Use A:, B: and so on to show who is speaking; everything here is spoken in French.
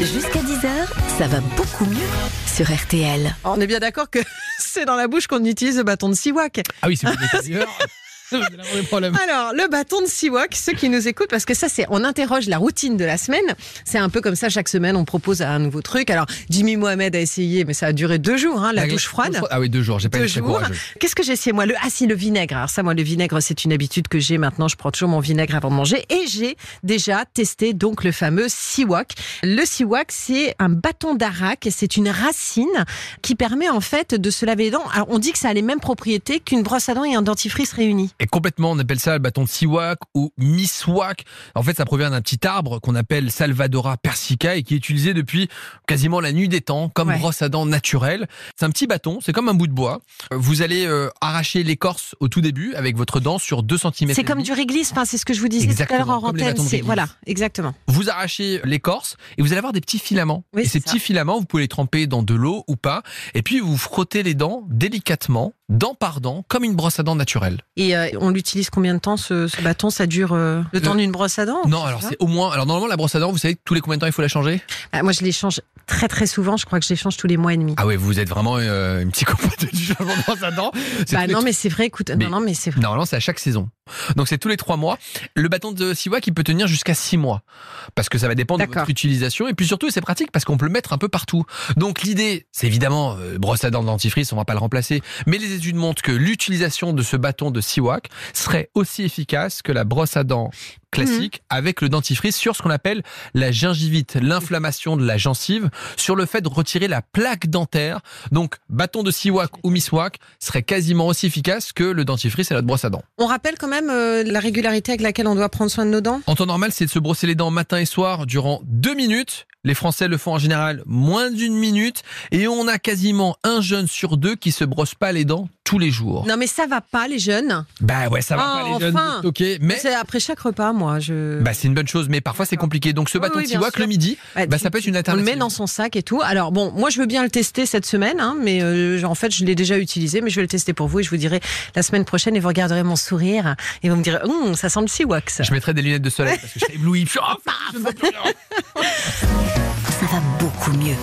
A: Jusqu'à 10h, ça va beaucoup mieux sur RTL.
B: On est bien d'accord que c'est dans la bouche qu'on utilise le bâton de Siwak.
C: Ah oui, c'est
B: Alors, le bâton de Siwak, ceux qui nous écoutent, parce que ça, c'est, on interroge la routine de la semaine. C'est un peu comme ça, chaque semaine, on propose un nouveau truc. Alors, Jimmy Mohamed a essayé, mais ça a duré deux jours, hein, la douche froide.
C: Ah oui, deux jours, j'ai pas
B: Deux jours. Qu'est-ce que j'ai essayé moi le ah si le vinaigre. Alors ça moi le vinaigre c'est une habitude que j'ai maintenant. Je prends toujours mon vinaigre avant de manger et j'ai déjà testé donc le fameux siwak. Le siwak c'est un bâton d'arak. C'est une racine qui permet en fait de se laver les dents. Alors on dit que ça a les mêmes propriétés qu'une brosse à dents et un dentifrice réunis.
C: Et complètement, on appelle ça le bâton de siwak ou miswak. En fait, ça provient d'un petit arbre qu'on appelle Salvadora persica et qui est utilisé depuis quasiment la nuit des temps comme
B: Ouais.
C: brosse à dents naturelle. C'est un petit bâton, c'est comme un bout de bois. Vous allez euh, arracher l'écorce au tout début avec votre dent sur 2 cm.
B: C'est comme du réglisse. Enfin c'est ce que je vous disais tout à l'heure en
C: Exactement,
B: antenne. voilà exactement.
C: Vous arrachez l'écorce et vous allez avoir des petits filaments.
B: Oui,
C: et ces
B: ça.
C: petits filaments, vous pouvez les tremper dans de l'eau ou pas. Et puis vous frottez les dents délicatement, dent par dent, comme une brosse à dents naturelle.
B: Et euh, on l'utilise combien de temps ce, ce bâton? Ça dure euh, le temps
C: Euh,
B: d'une brosse à dents
C: Non, alors c'est au moins. Alors normalement la brosse à dents, vous savez tous les combien de temps il faut la changer?
B: Ah, moi, je les change très très souvent. Je crois que je les change tous les mois et demi.
C: Ah ouais, vous êtes vraiment euh, une psychopathe du changement de brosse à dents.
B: Bah
C: les
B: non, mais c'est vrai. Écoute,
C: Mais-
B: non, non, mais c'est vrai.
C: Normalement, c'est à chaque saison. Donc, c'est tous les trois mois. Le bâton de Siwak, il peut tenir jusqu'à six mois. Parce que ça va dépendre de votre utilisation. Et puis surtout, c'est pratique parce qu'on peut le mettre un peu partout. Donc, l'idée, c'est évidemment, brosse à dents dentifrice, on va pas le remplacer. Mais les études montrent que l'utilisation de ce bâton de Siwak serait aussi efficace que la brosse à dents classique avec le dentifrice sur ce qu'on appelle la gingivite, l'inflammation de la gencive, sur le fait de retirer la plaque dentaire. Donc, bâton de Siwak ou Miswak serait quasiment aussi efficace que le dentifrice et la brosse à dents.
B: On rappelle quand même euh, la régularité avec laquelle on doit prendre soin de nos dents.
C: En temps normal, c'est de se brosser les dents matin et soir durant deux minutes. Les Français le font en général moins d'une minute. Et on a quasiment un jeune sur deux qui se brosse pas les dents tous les jours.
B: Non, mais ça va pas, les jeunes.
C: Bah ouais, ça va
B: Ah,
C: pas les jeunes.
B: enfin.
C: Ok, mais
B: C'est après chaque repas, moi. Je.
C: bah, c'est une bonne chose. Mais parfois c'est compliqué. Donc ce
B: Oui,
C: bâton
B: oui,
C: de
B: sûr.
C: le midi,
B: Bah,
C: bah,
B: tu-
C: ça peut être une
B: on le
C: alternative.
B: met dans son sac et tout. Alors bon, moi je veux bien le tester cette semaine, hein, mais euh, en fait je l'ai déjà utilisé, mais je vais le tester pour vous et je vous dirai la semaine prochaine et vous regarderez mon sourire et vous me direz, Hum, ça sent le siwak ça.
C: Je mettrai des lunettes de soleil parce que je serai ébloui.
A: Ça va beaucoup mieux